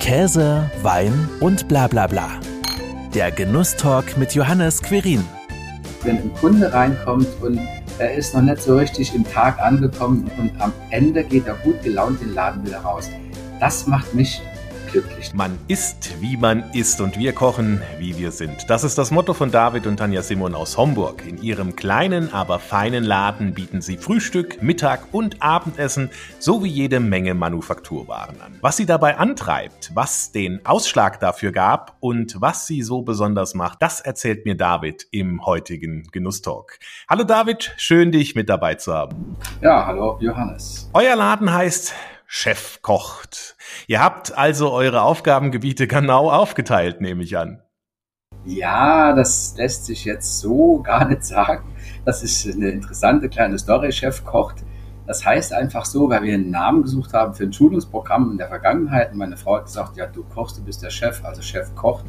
Käse, Wein und bla bla bla. Der Genusstalk mit Johannes Querin. Wenn ein Kunde reinkommt und er ist noch nicht so richtig im Tag angekommen und am Ende geht er gut gelaunt den Laden wieder raus. Das macht mich glücklich. Man isst, wie man isst und wir kochen, wie wir sind. Das ist das Motto von David und Tanja Simon aus Homburg. In ihrem kleinen, aber feinen Laden bieten sie Frühstück, Mittag und Abendessen sowie jede Menge Manufakturwaren an. Was sie dabei antreibt, was den Ausschlag dafür gab und was sie so besonders macht, das erzählt mir David im heutigen Genusstalk. Hallo David, schön dich mit dabei zu haben. Ja, hallo Johannes. Euer Laden heißt Chef kocht. Ihr habt also eure Aufgabengebiete genau aufgeteilt, nehme ich an. Ja, das lässt sich jetzt so gar nicht sagen. Das ist eine interessante kleine Story. Chef kocht. Das heißt einfach so, weil wir einen Namen gesucht haben für ein Schulungsprogramm in der Vergangenheit. Und meine Frau hat gesagt, ja, du kochst, du bist der Chef, also Chef kocht.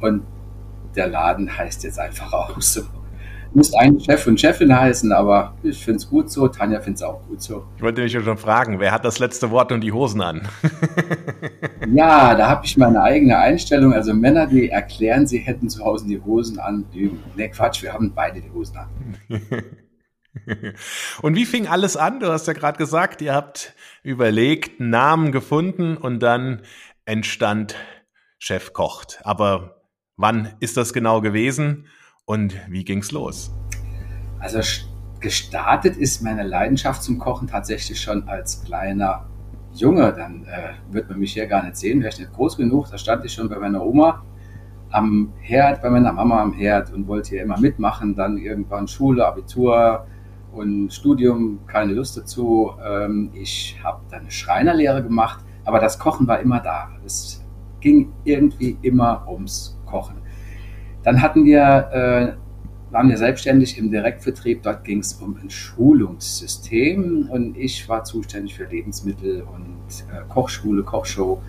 Und der Laden heißt jetzt einfach auch so. Muss eigentlich Chef und Chefin heißen, aber ich finde es gut so. Tanja findet es auch gut so. Ich wollte mich schon fragen, wer hat das letzte Wort und die Hosen an? ja, da habe ich meine eigene Einstellung. Also Männer, die erklären, sie hätten zu Hause die Hosen an, lügen. Ne, Quatsch, wir haben beide die Hosen an. Und wie fing alles an? Du hast ja gerade gesagt, ihr habt überlegt, einen Namen gefunden und dann entstand Chef kocht. Aber wann ist das genau gewesen? Und wie ging's los? Also gestartet ist meine Leidenschaft zum Kochen tatsächlich schon als kleiner Junge. Dann äh, wird man mich hier gar nicht sehen, wäre ich nicht groß genug. Da stand ich schon bei meiner Oma am Herd, bei meiner Mama am Herd und wollte hier immer mitmachen. Dann irgendwann Schule, Abitur und Studium, keine Lust dazu. Ähm, ich habe dann eine Schreinerlehre gemacht, aber das Kochen war immer da. Es ging irgendwie immer ums Kochen. Dann hatten wir, äh, waren wir selbstständig im Direktvertrieb. Dort ging es um ein Schulungssystem und ich war zuständig für Lebensmittel und äh, Kochschule, Kochshow.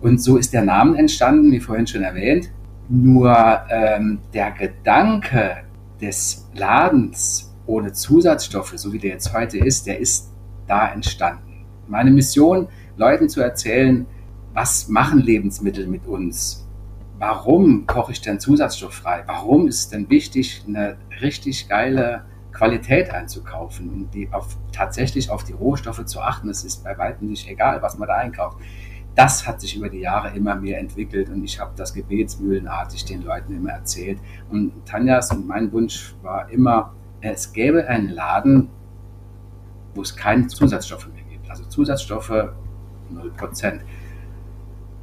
Und so ist der Name entstanden, wie vorhin schon erwähnt. Nur ähm, der Gedanke des Ladens ohne Zusatzstoffe, so wie der jetzt heute ist, der ist da entstanden. Meine Mission, Leuten zu erzählen, was machen Lebensmittel mit uns? Warum koche ich denn zusatzstofffrei? Warum ist es denn wichtig, eine richtig geile Qualität einzukaufen und die auf, tatsächlich auf die Rohstoffe zu achten? Es ist bei weitem nicht egal, was man da einkauft. Das hat sich über die Jahre immer mehr entwickelt und ich habe das gebetsmühlenartig den Leuten immer erzählt. Und Tanjas und mein Wunsch war immer, es gäbe einen Laden, wo es keine Zusatzstoffe mehr gibt. Also Zusatzstoffe 0%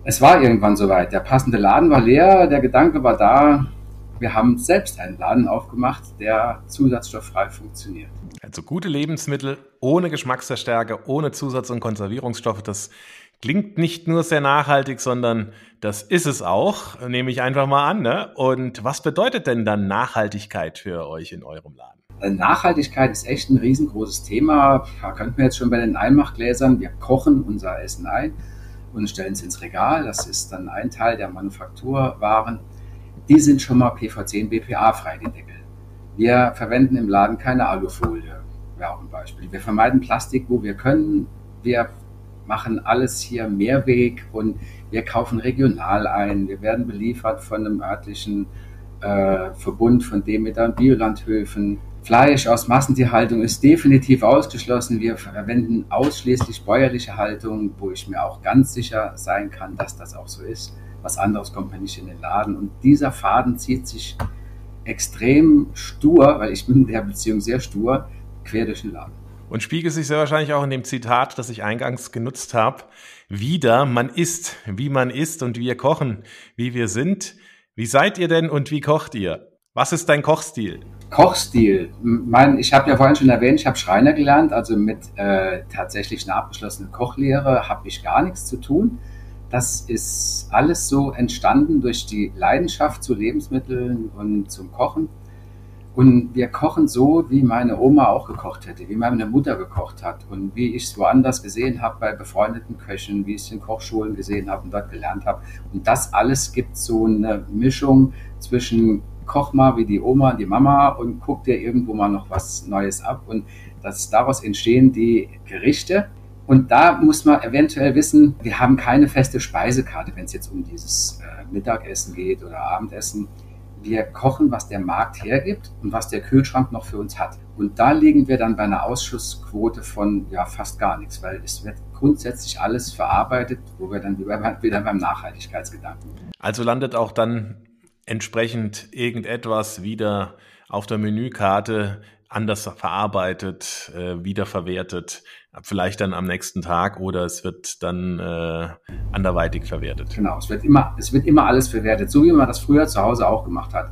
es war irgendwann soweit. Der passende Laden war leer, der Gedanke war da. Wir haben selbst einen Laden aufgemacht, der zusatzstofffrei funktioniert. Also gute Lebensmittel ohne Geschmacksverstärker, ohne Zusatz- und Konservierungsstoffe, das klingt nicht nur sehr nachhaltig, sondern das ist es auch, nehme ich einfach mal an. Ne? Und was bedeutet denn dann Nachhaltigkeit für euch in eurem Laden? Äh, Nachhaltigkeit ist echt ein riesengroßes Thema. Da könnten wir jetzt schon bei den Einmachgläsern, wir kochen unser Essen ein und stellen es ins Regal. Das ist dann ein Teil der Manufakturwaren. Die sind schon mal PVC und BPA frei, die Deckel. Wir verwenden im Laden keine Alufolie, wäre auch ein Beispiel. Wir vermeiden Plastik, wo wir können. Wir machen alles hier Mehrweg und wir kaufen regional ein. Wir werden beliefert von einem örtlichen äh, Verbund von Demeter und Biolandhöfen. Fleisch aus Massentierhaltung ist definitiv ausgeschlossen. Wir verwenden ausschließlich bäuerliche Haltung, wo ich mir auch ganz sicher sein kann, dass das auch so ist. Was anderes kommt mir nicht in den Laden. Und dieser Faden zieht sich extrem stur, weil ich bin in der Beziehung sehr stur, quer durch den Laden. Und spiegelt sich sehr wahrscheinlich auch in dem Zitat, das ich eingangs genutzt habe, wieder, man isst, wie man isst und wir kochen, wie wir sind. Wie seid ihr denn und wie kocht ihr? Was ist dein Kochstil? Kochstil. Mein, ich habe ja vorhin schon erwähnt, ich habe Schreiner gelernt, also mit äh, tatsächlich einer abgeschlossenen Kochlehre habe ich gar nichts zu tun. Das ist alles so entstanden durch die Leidenschaft zu Lebensmitteln und zum Kochen. Und wir kochen so, wie meine Oma auch gekocht hätte, wie meine Mutter gekocht hat und wie ich es woanders gesehen habe bei befreundeten Köchen, wie ich es in Kochschulen gesehen habe und dort gelernt habe. Und das alles gibt so eine Mischung zwischen koch mal wie die Oma, die Mama und guck dir irgendwo mal noch was Neues ab. Und das, daraus entstehen die Gerichte, Und da muss man eventuell wissen, wir haben keine feste Speisekarte, wenn es jetzt um dieses äh, Mittagessen geht oder Abendessen. Wir kochen, was der Markt hergibt und was der Kühlschrank noch für uns hat. Und da liegen wir dann bei einer Ausschussquote von ja, fast gar nichts, weil es wird grundsätzlich alles verarbeitet, wo wir dann wieder beim Nachhaltigkeitsgedanken. Also landet auch dann entsprechend irgendetwas wieder auf der Menükarte anders verarbeitet, äh, wiederverwertet, vielleicht dann am nächsten Tag oder es wird dann äh, anderweitig verwertet. Genau, es wird immer, es wird immer alles verwertet, so wie man das früher zu Hause auch gemacht hat.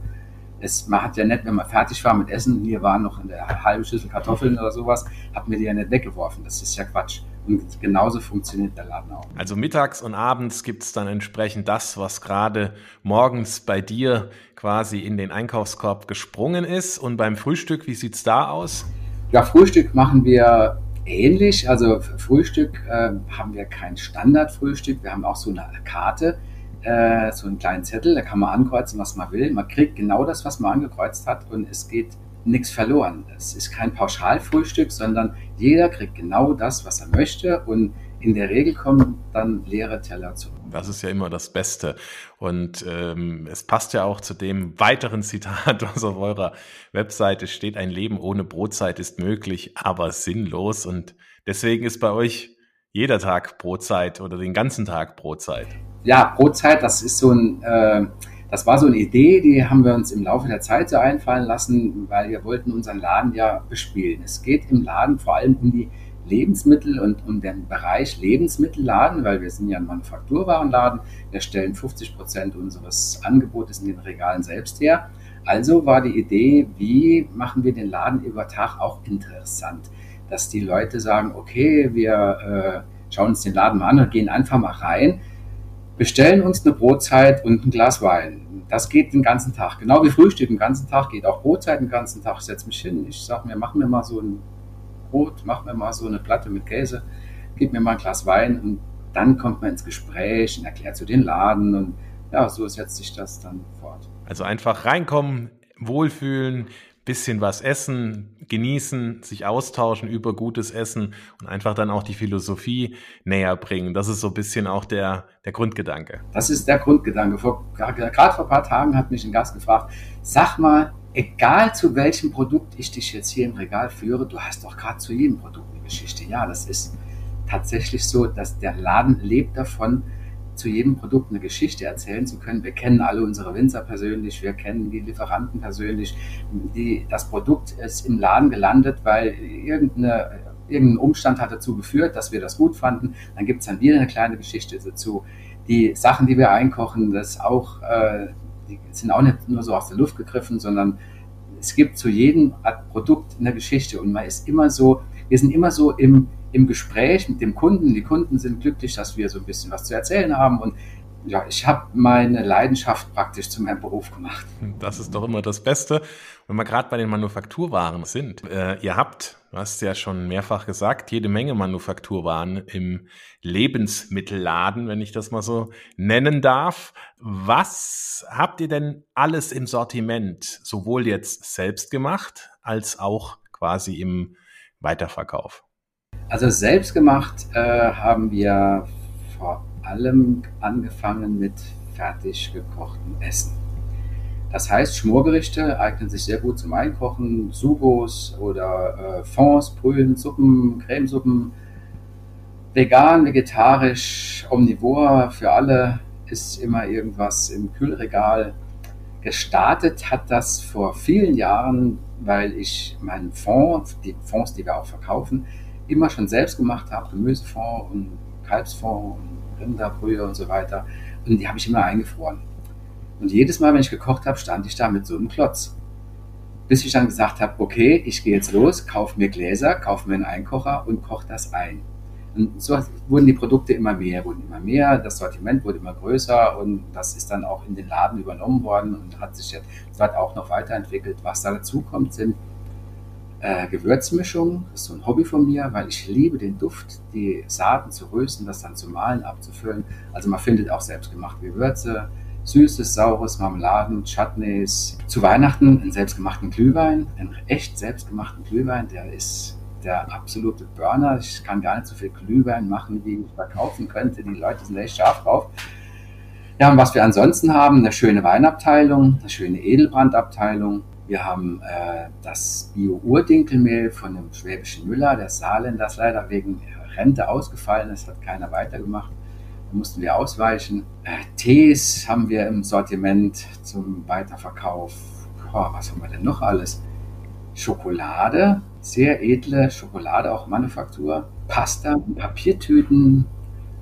Es, man hat ja nicht, wenn man fertig war mit Essen, hier waren noch eine halbe Schüssel Kartoffeln oder sowas, hat mir die ja nicht weggeworfen. Das ist ja Quatsch. Und genauso funktioniert der Laden auch. Also mittags und abends gibt es dann entsprechend das, was gerade morgens bei dir quasi in den Einkaufskorb gesprungen ist. Und beim Frühstück, wie sieht es da aus? Ja, Frühstück machen wir ähnlich. Also Frühstück äh, haben wir kein Standardfrühstück. Wir haben auch so eine Karte, äh, so einen kleinen Zettel, da kann man ankreuzen, was man will. Man kriegt genau das, was man angekreuzt hat und es geht nichts verloren. Es ist kein Pauschalfrühstück, sondern jeder kriegt genau das, was er möchte und in der Regel kommen dann leere Teller zurück. Das ist ja immer das Beste. Und ähm, es passt ja auch zu dem weiteren Zitat, was auf eurer Webseite steht, ein Leben ohne Brotzeit ist möglich, aber sinnlos. Und deswegen ist bei euch jeder Tag Brotzeit oder den ganzen Tag Brotzeit. Ja, Brotzeit, das ist so ein... Äh, das war so eine Idee, die haben wir uns im Laufe der Zeit so einfallen lassen, weil wir wollten unseren Laden ja bespielen. Es geht im Laden vor allem um die Lebensmittel und um den Bereich Lebensmittelladen, weil wir sind ja ein Manufakturwarenladen. Wir stellen 50 Prozent unseres Angebotes in den Regalen selbst her. Also war die Idee, wie machen wir den Laden über Tag auch interessant, dass die Leute sagen, okay, wir äh, schauen uns den Laden mal an und gehen einfach mal rein bestellen uns eine Brotzeit und ein Glas Wein. Das geht den ganzen Tag. Genau wie Frühstück den ganzen Tag geht auch Brotzeit den ganzen Tag. Ich setze mich hin, ich sage mir, mach mir mal so ein Brot, mach mir mal so eine Platte mit Käse, gib mir mal ein Glas Wein und dann kommt man ins Gespräch und erklärt zu den Laden und ja, so setzt sich das dann fort. Also einfach reinkommen, wohlfühlen, bisschen was essen, genießen, sich austauschen über gutes Essen und einfach dann auch die Philosophie näher bringen. Das ist so ein bisschen auch der, der Grundgedanke. Das ist der Grundgedanke. Gerade vor ein paar Tagen hat mich ein Gast gefragt, sag mal, egal zu welchem Produkt ich dich jetzt hier im Regal führe, du hast doch gerade zu jedem Produkt eine Geschichte. Ja, das ist tatsächlich so, dass der Laden lebt davon, zu jedem Produkt eine Geschichte erzählen zu können. Wir kennen alle unsere Winzer persönlich, wir kennen die Lieferanten persönlich. Die, das Produkt ist im Laden gelandet, weil irgendeine, irgendein Umstand hat dazu geführt, dass wir das gut fanden. Dann gibt es dann wieder eine kleine Geschichte dazu. Die Sachen, die wir einkochen, das auch, äh, die sind auch nicht nur so aus der Luft gegriffen, sondern es gibt zu jedem Produkt eine Geschichte und man ist immer so, wir sind immer so im, im Gespräch mit dem Kunden. Die Kunden sind glücklich, dass wir so ein bisschen was zu erzählen haben und ja, ich habe meine Leidenschaft praktisch zu meinem Beruf gemacht. Das ist doch immer das Beste. Wenn wir gerade bei den Manufakturwaren sind, äh, ihr habt, du hast ja schon mehrfach gesagt, jede Menge Manufakturwaren im Lebensmittelladen, wenn ich das mal so nennen darf. Was habt ihr denn alles im Sortiment, sowohl jetzt selbst gemacht als auch quasi im Weiterverkauf? Also selbst gemacht äh, haben wir vor allem angefangen mit fertig gekochtem Essen. Das heißt, Schmorgerichte eignen sich sehr gut zum Einkochen, Sugos oder äh, Fonds, Brühen, Suppen, Cremesuppen. Vegan, vegetarisch, omnivor für alle ist immer irgendwas im Kühlregal. Gestartet hat das vor vielen Jahren, weil ich meinen Fonds, die Fonds, die wir auch verkaufen, immer schon selbst gemacht habe, Gemüsefonds und Kalbsfonds und Rinderbrühe und so weiter. Und die habe ich immer eingefroren. Und jedes Mal, wenn ich gekocht habe, stand ich da mit so einem Klotz. Bis ich dann gesagt habe, okay, ich gehe jetzt los, kaufe mir Gläser, kaufe mir einen Einkocher und koche das ein. Und so wurden die Produkte immer mehr, wurden immer mehr, das Sortiment wurde immer größer und das ist dann auch in den Laden übernommen worden und hat sich jetzt auch noch weiterentwickelt. Was da dazu kommt, sind äh, Gewürzmischung, das ist so ein Hobby von mir, weil ich liebe den Duft, die Saaten zu rösten, das dann zu mahlen, abzufüllen. Also man findet auch selbstgemachte Gewürze, süßes, saures, Marmeladen, Chutneys. Zu Weihnachten einen selbstgemachten Glühwein, einen echt selbstgemachten Glühwein, der ist der absolute Burner. Ich kann gar nicht so viel Glühwein machen, wie ich verkaufen könnte. Die Leute sind echt scharf drauf. Ja, und was wir ansonsten haben, eine schöne Weinabteilung, eine schöne Edelbrandabteilung. Wir haben äh, das Bio-Urdinkelmehl von dem schwäbischen Müller, der Saarländer, ist leider wegen Rente ausgefallen ist, hat keiner weitergemacht. Da mussten wir ausweichen. Äh, Tees haben wir im Sortiment zum Weiterverkauf. Oh, was haben wir denn noch alles? Schokolade, sehr edle Schokolade, auch Manufaktur. Pasta Papiertüten,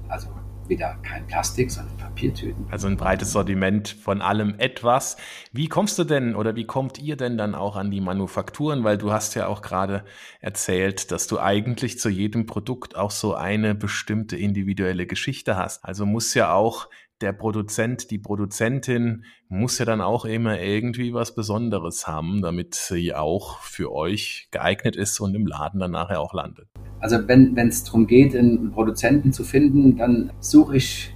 also wieder kein Plastik, sondern Papiertüten. Also ein breites Sortiment von allem etwas. Wie kommst du denn oder wie kommt ihr denn dann auch an die Manufakturen? Weil du hast ja auch gerade erzählt, dass du eigentlich zu jedem Produkt auch so eine bestimmte individuelle Geschichte hast. Also muss ja auch der Produzent, die Produzentin muss ja dann auch immer irgendwie was Besonderes haben, damit sie auch für euch geeignet ist und im Laden dann nachher auch landet. Also wenn es darum geht, einen Produzenten zu finden, dann suche ich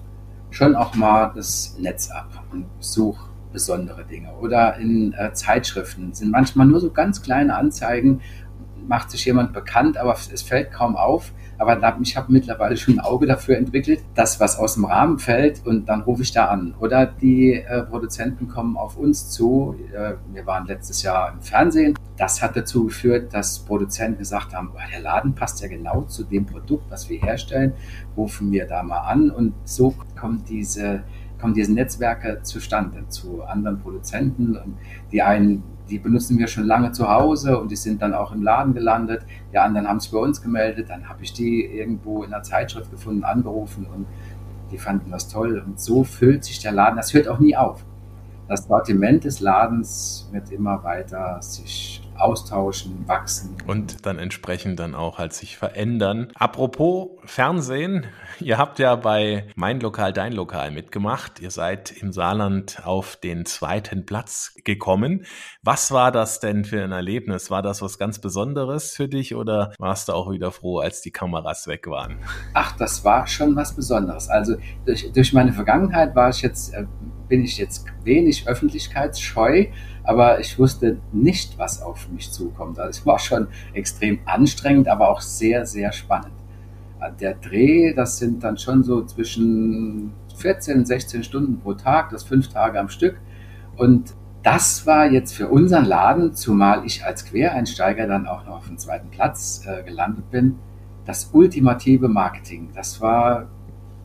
schon auch mal das Netz ab und suche besondere Dinge. Oder in äh, Zeitschriften sind manchmal nur so ganz kleine Anzeigen, macht sich jemand bekannt, aber es fällt kaum auf. Aber ich habe mittlerweile schon ein Auge dafür entwickelt, dass was aus dem Rahmen fällt und dann rufe ich da an. Oder die äh, Produzenten kommen auf uns zu. Äh, wir waren letztes Jahr im Fernsehen. Das hat dazu geführt, dass Produzenten gesagt haben, oh, der Laden passt ja genau zu dem Produkt, was wir herstellen. Rufen wir da mal an. Und so kommt diese kommen diese Netzwerke zustande zu anderen Produzenten und die einen die benutzen wir schon lange zu Hause und die sind dann auch im Laden gelandet. Die anderen haben sich bei uns gemeldet, dann habe ich die irgendwo in einer Zeitschrift gefunden, angerufen und die fanden das toll. Und so füllt sich der Laden. Das hört auch nie auf. Das Sortiment des Ladens wird immer weiter sich austauschen, wachsen. Und dann entsprechend dann auch halt sich verändern. Apropos Fernsehen, ihr habt ja bei Mein Lokal, Dein Lokal mitgemacht. Ihr seid im Saarland auf den zweiten Platz gekommen. Was war das denn für ein Erlebnis? War das was ganz Besonderes für dich oder warst du auch wieder froh, als die Kameras weg waren? Ach, das war schon was Besonderes. Also durch, durch meine Vergangenheit war ich jetzt, äh, bin ich jetzt wenig öffentlichkeitsscheu aber ich wusste nicht, was auf mich zukommt. Also es war schon extrem anstrengend, aber auch sehr, sehr spannend. Der Dreh, das sind dann schon so zwischen 14 und 16 Stunden pro Tag, das fünf Tage am Stück. Und das war jetzt für unseren Laden, zumal ich als Quereinsteiger dann auch noch auf dem zweiten Platz äh, gelandet bin, das ultimative Marketing. Das war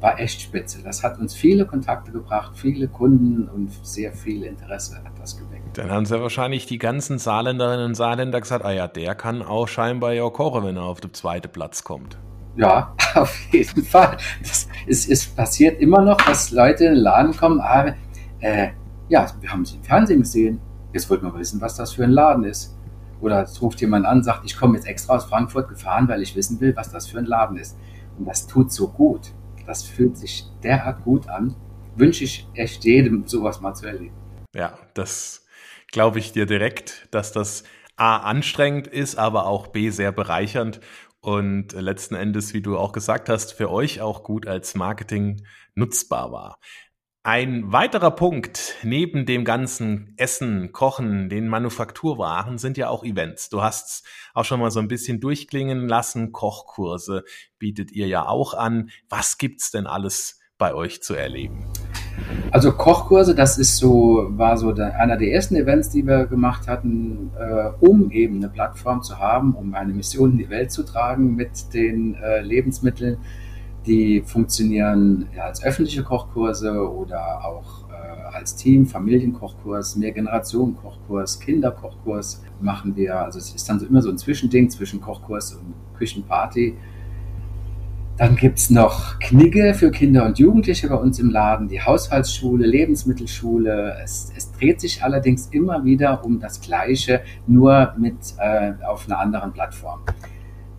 war echt spitze. Das hat uns viele Kontakte gebracht, viele Kunden und sehr viel Interesse hat das geweckt. Dann haben sie wahrscheinlich die ganzen Saarländerinnen und Saarländer gesagt, ah ja, der kann auch scheinbar ja kochen, wenn er auf den zweiten Platz kommt. Ja, auf jeden Fall. Das ist, ist passiert immer noch, dass Leute in den Laden kommen, ah, äh, ja, wir haben sie im Fernsehen gesehen, jetzt wollten wir wissen, was das für ein Laden ist. Oder es ruft jemand an, sagt, ich komme jetzt extra aus Frankfurt gefahren, weil ich wissen will, was das für ein Laden ist. Und das tut so gut. Das fühlt sich derart gut an. Wünsche ich echt jedem, sowas mal zu erleben. Ja, das glaube ich dir direkt, dass das A anstrengend ist, aber auch B sehr bereichernd und letzten Endes, wie du auch gesagt hast, für euch auch gut als Marketing nutzbar war. Ein weiterer Punkt neben dem ganzen Essen, Kochen, den Manufakturwaren sind ja auch Events. Du hast auch schon mal so ein bisschen durchklingen lassen. Kochkurse bietet ihr ja auch an. Was gibt's denn alles bei euch zu erleben? Also Kochkurse, das ist so, war so einer der ersten Events, die wir gemacht hatten, äh, um eben eine Plattform zu haben, um eine Mission in die Welt zu tragen mit den äh, Lebensmitteln die funktionieren ja, als öffentliche Kochkurse oder auch äh, als Team, Familienkochkurs, Mehrgenerationen-Kochkurs, Kinderkochkurs machen wir. Also es ist dann so immer so ein Zwischending zwischen Kochkurs und Küchenparty. Dann gibt es noch Knigge für Kinder und Jugendliche bei uns im Laden, die Haushaltsschule, Lebensmittelschule. Es, es dreht sich allerdings immer wieder um das Gleiche, nur mit äh, auf einer anderen Plattform.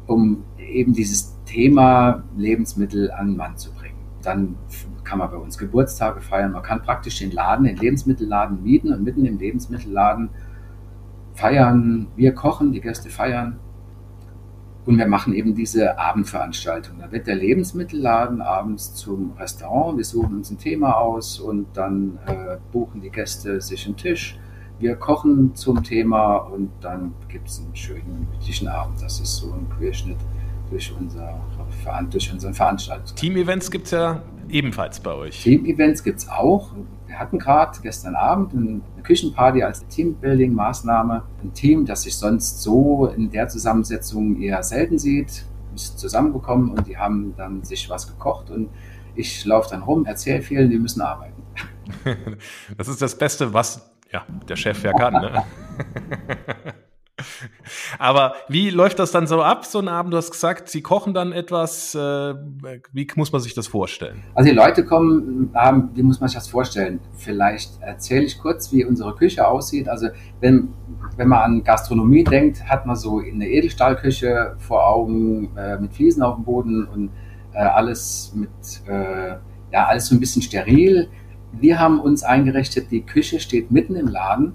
Um eben dieses Thema Lebensmittel an den Mann zu bringen. Dann kann man bei uns Geburtstage feiern. Man kann praktisch den Laden, den Lebensmittelladen mieten und mitten im Lebensmittelladen feiern. Wir kochen, die Gäste feiern. Und wir machen eben diese Abendveranstaltung. Da wird der Lebensmittelladen abends zum Restaurant. Wir suchen uns ein Thema aus und dann äh, buchen die Gäste sich einen Tisch. Wir kochen zum Thema und dann gibt es einen schönen, gemütlichen Abend. Das ist so ein Querschnitt durch, unser, durch unseren Veranstaltungs. Team-Events gibt es ja ebenfalls bei euch. Team-Events gibt es auch. Wir hatten gerade gestern Abend eine Küchenparty als Teambuilding-Maßnahme. Ein Team, das sich sonst so in der Zusammensetzung eher selten sieht, ist zusammengekommen und die haben dann sich was gekocht und ich laufe dann rum, erzähle vielen, die müssen arbeiten. Das ist das Beste, was ja, der Chef ja kann. Ne? Aber wie läuft das dann so ab, so ein Abend? Du hast gesagt, Sie kochen dann etwas. Äh, wie muss man sich das vorstellen? Also die Leute kommen, haben, wie muss man sich das vorstellen? Vielleicht erzähle ich kurz, wie unsere Küche aussieht. Also wenn, wenn man an Gastronomie denkt, hat man so eine Edelstahlküche vor Augen äh, mit Fliesen auf dem Boden und äh, alles mit, äh, ja, alles so ein bisschen steril. Wir haben uns eingerichtet, die Küche steht mitten im Laden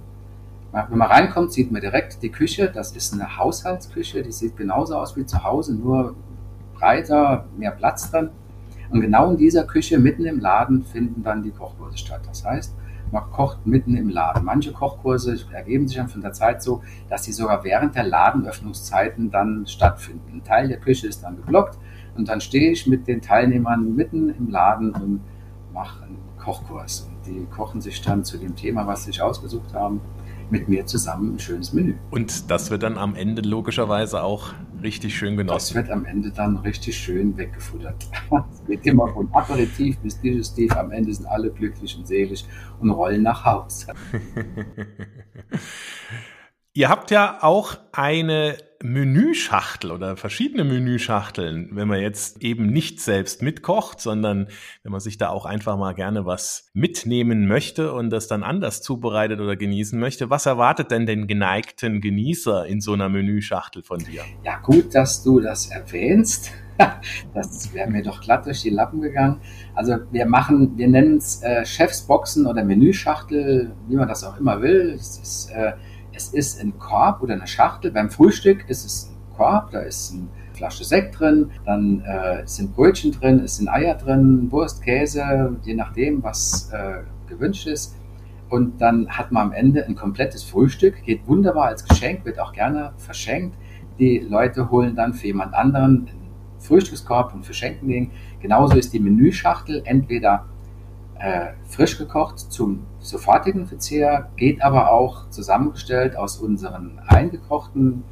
wenn man reinkommt, sieht man direkt die Küche. Das ist eine Haushaltsküche, die sieht genauso aus wie zu Hause, nur breiter, mehr Platz drin. Und genau in dieser Küche, mitten im Laden, finden dann die Kochkurse statt. Das heißt, man kocht mitten im Laden. Manche Kochkurse ergeben sich dann von der Zeit so, dass sie sogar während der Ladenöffnungszeiten dann stattfinden. Ein Teil der Küche ist dann geblockt und dann stehe ich mit den Teilnehmern mitten im Laden und mache einen Kochkurs. Und die kochen sich dann zu dem Thema, was sie sich ausgesucht haben, mit mir zusammen ein schönes Menü. Und das wird dann am Ende logischerweise auch richtig schön genossen. Das wird am Ende dann richtig schön weggefuttert. Es geht immer von Aperitif bis Digestiv. Am Ende sind alle glücklich und selig und rollen nach Hause. Ihr habt ja auch eine Menüschachtel oder verschiedene Menüschachteln, wenn man jetzt eben nicht selbst mitkocht, sondern wenn man sich da auch einfach mal gerne was mitnehmen möchte und das dann anders zubereitet oder genießen möchte. Was erwartet denn den geneigten Genießer in so einer Menüschachtel von dir? Ja, gut, dass du das erwähnst. Das wäre mir doch glatt durch die Lappen gegangen. Also wir machen, wir nennen es äh, Chefsboxen oder Menüschachtel, wie man das auch immer will. Es ist äh, es ist ein Korb oder eine Schachtel. Beim Frühstück ist es ein Korb, da ist eine Flasche Sekt drin, dann äh, sind Brötchen drin, es sind Eier drin, Wurst, Käse, je nachdem, was äh, gewünscht ist. Und dann hat man am Ende ein komplettes Frühstück, geht wunderbar als Geschenk, wird auch gerne verschenkt. Die Leute holen dann für jemand anderen einen Frühstückskorb und verschenken den. Genauso ist die Menüschachtel entweder äh, frisch gekocht zum sofortigen Verzehr, geht aber auch zusammengestellt aus unseren eingekochten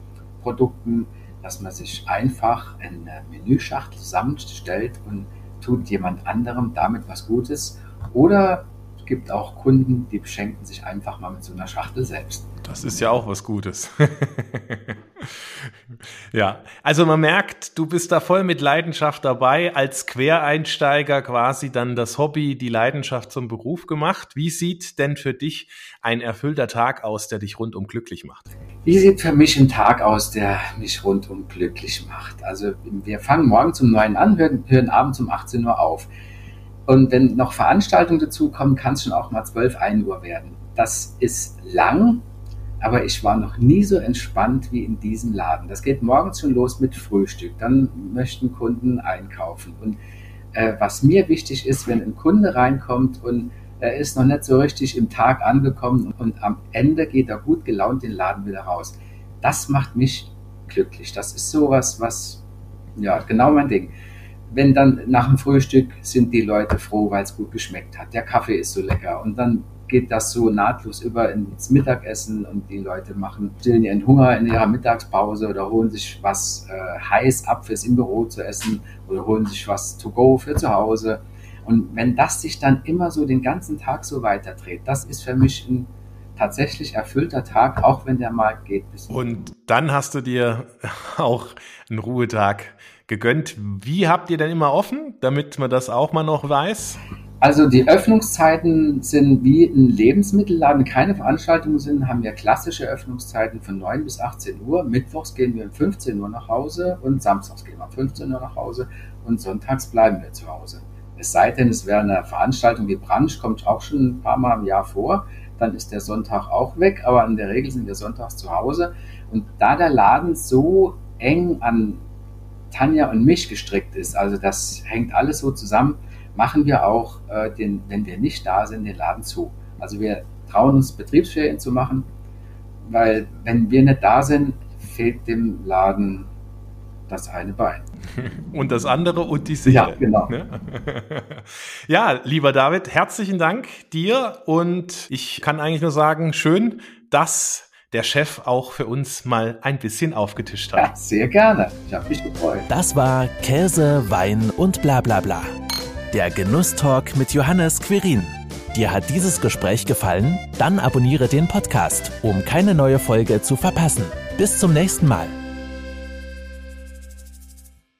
Produkten, dass man sich einfach eine Menüschachtel zusammenstellt und tut jemand anderem damit was Gutes. Oder es gibt auch Kunden, die beschenken sich einfach mal mit so einer Schachtel selbst. Das ist ja auch was Gutes. ja, also man merkt, du bist da voll mit Leidenschaft dabei, als Quereinsteiger quasi dann das Hobby, die Leidenschaft zum Beruf gemacht. Wie sieht denn für dich ein erfüllter Tag aus, der dich rundum glücklich macht? Wie sieht für mich ein Tag aus, der mich rundum glücklich macht? Also wir fangen morgen zum 9 an, hören, hören abends um 18 Uhr auf. Und wenn noch Veranstaltungen dazukommen, kann es schon auch mal 12, 1 Uhr werden. Das ist lang, aber ich war noch nie so entspannt wie in diesem Laden. Das geht morgens schon los mit Frühstück. Dann möchten Kunden einkaufen. Und äh, was mir wichtig ist, wenn ein Kunde reinkommt und er ist noch nicht so richtig im Tag angekommen und am Ende geht er gut gelaunt den Laden wieder raus. Das macht mich glücklich. Das ist sowas, was, ja, genau mein Ding. Wenn dann nach dem Frühstück sind die Leute froh, weil es gut geschmeckt hat. Der Kaffee ist so lecker. Und dann geht das so nahtlos über ins Mittagessen und die Leute machen, stillen ihren Hunger in ihrer Mittagspause oder holen sich was äh, heiß ab fürs im Büro zu essen oder holen sich was to go für zu Hause. Und wenn das sich dann immer so den ganzen Tag so weiterdreht, das ist für mich ein tatsächlich erfüllter Tag, auch wenn der mal geht. Und dann hast du dir auch einen Ruhetag gegönnt. Wie habt ihr denn immer offen, damit man das auch mal noch weiß? Also die Öffnungszeiten sind wie ein Lebensmittelladen, keine Veranstaltungen sind, haben wir klassische Öffnungszeiten von 9 bis 18 Uhr. Mittwochs gehen wir um 15 Uhr nach Hause und samstags gehen wir um 15 Uhr nach Hause und sonntags bleiben wir zu Hause. Es sei denn, es wäre eine Veranstaltung wie Brunch, kommt auch schon ein paar Mal im Jahr vor, dann ist der Sonntag auch weg, aber in der Regel sind wir sonntags zu Hause. Und da der Laden so eng an Tanja und mich gestrickt ist, also das hängt alles so zusammen, machen wir auch, äh, den, wenn wir nicht da sind, den Laden zu. Also wir trauen, uns Betriebsferien zu machen, weil wenn wir nicht da sind, fehlt dem Laden das eine Bein. Und das andere und die Seele. Ja, genau. Ne? Ja, lieber David, herzlichen Dank dir und ich kann eigentlich nur sagen, schön, dass der Chef auch für uns mal ein bisschen aufgetischt hat. Ja, sehr gerne. Ich habe mich gefreut. Das war Käse, Wein und bla bla bla. Der Genusstalk mit Johannes Quirin. Dir hat dieses Gespräch gefallen? Dann abonniere den Podcast, um keine neue Folge zu verpassen. Bis zum nächsten Mal.